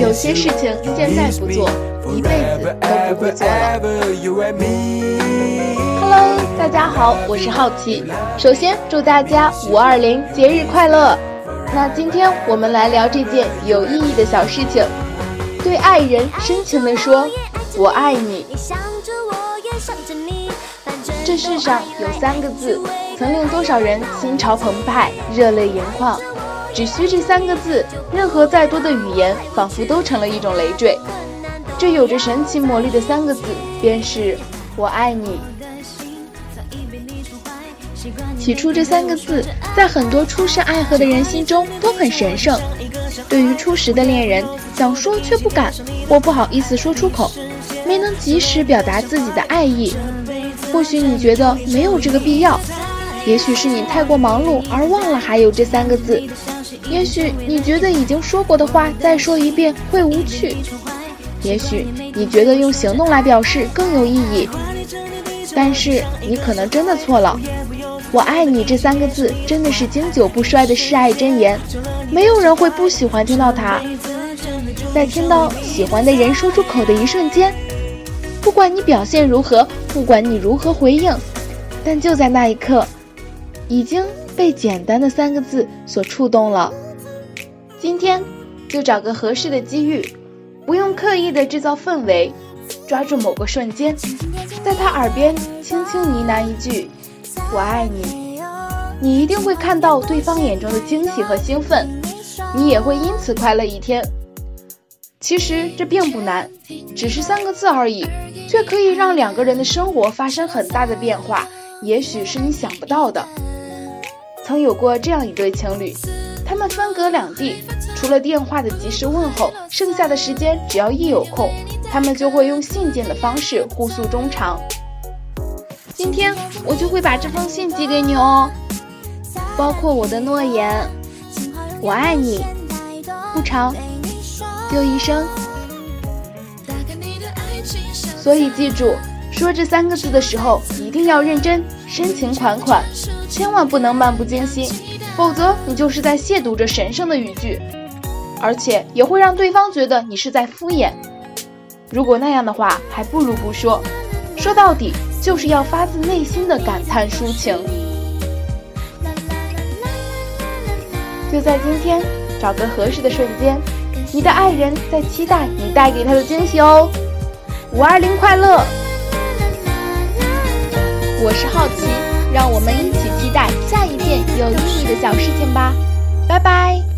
有些事情现在不做，一辈子都不会做了。Hello，大家好，我是好奇。首先祝大家五二零节日快乐。那今天我们来聊这件有意义的小事情，对爱人深情地说“我爱你”。这世上有三个字，曾令多少人心潮澎湃、热泪盈眶。只需这三个字，任何再多的语言，仿佛都成了一种累赘。这有着神奇魔力的三个字，便是“我爱你”。起初，这三个字在很多初识爱河的人心中都很神圣。对于初识的恋人，想说却不敢，或不好意思说出口，没能及时表达自己的爱意。或许你觉得没有这个必要，也许是你太过忙碌而忘了还有这三个字。也许你觉得已经说过的话再说一遍会无趣，也许你觉得用行动来表示更有意义，但是你可能真的错了。我爱你这三个字真的是经久不衰的示爱真言，没有人会不喜欢听到它。在听到喜欢的人说出口的一瞬间，不管你表现如何，不管你如何回应，但就在那一刻，已经。被简单的三个字所触动了。今天就找个合适的机遇，不用刻意的制造氛围，抓住某个瞬间，在他耳边轻轻呢喃一句“我爱你”，你一定会看到对方眼中的惊喜和兴奋，你也会因此快乐一天。其实这并不难，只是三个字而已，却可以让两个人的生活发生很大的变化，也许是你想不到的。曾有过这样一对情侣，他们分隔两地，除了电话的及时问候，剩下的时间只要一有空，他们就会用信件的方式互诉衷肠。今天我就会把这封信寄给你哦，包括我的诺言，我爱你，不长，就一生。所以记住，说这三个字的时候一定要认真。深情款款，千万不能漫不经心，否则你就是在亵渎这神圣的语句，而且也会让对方觉得你是在敷衍。如果那样的话，还不如不说。说到底，就是要发自内心的感叹抒情。就在今天，找个合适的瞬间，你的爱人在期待你带给他的惊喜哦。五二零快乐！我是好奇，让我们一起期待下一件有意义的小事情吧，拜拜。